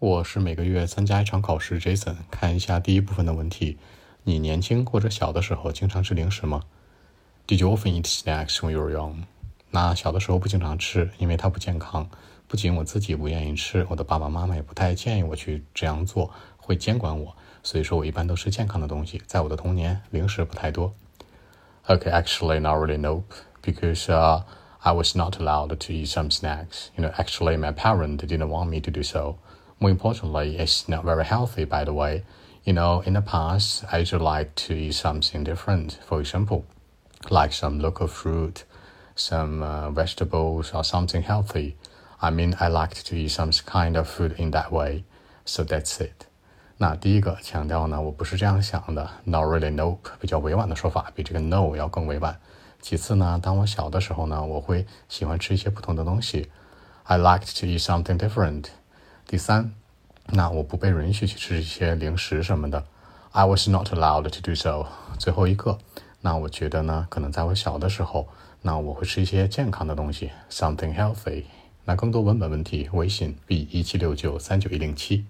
我是每个月参加一场考试，Jason。看一下第一部分的问题：你年轻或者小的时候经常吃零食吗？Did you often eat snacks when you were young？那小的时候不经常吃，因为它不健康。不仅我自己不愿意吃，我的爸爸妈妈也不太建议我去这样做，会监管我。所以说我一般都吃健康的东西。在我的童年，零食不太多。Okay, actually, not really. Nope, because I was not allowed to eat some snacks. You know, actually, my parent didn't want me to do so. More importantly, it's not very healthy, by the way. You know, in the past, I used to like to eat something different. For example, like some local fruit, some uh, vegetables, or something healthy. I mean, I liked to eat some kind of food in that way. So that's it. 那第一个强调呢，我不是这样想的，not really nope，比较委婉的说法，比这个 no 要更委婉。其次呢，当我小的时候呢，我会喜欢吃一些不同的东西，I liked to eat something different。 第三，那我不被允许去吃一些零食什么的，I was not allowed to do so。最后一个，那我觉得呢，可能在我小的时候，那我会吃一些健康的东西，something healthy。那更多文本问题，微信 b 一七六九三九一零七。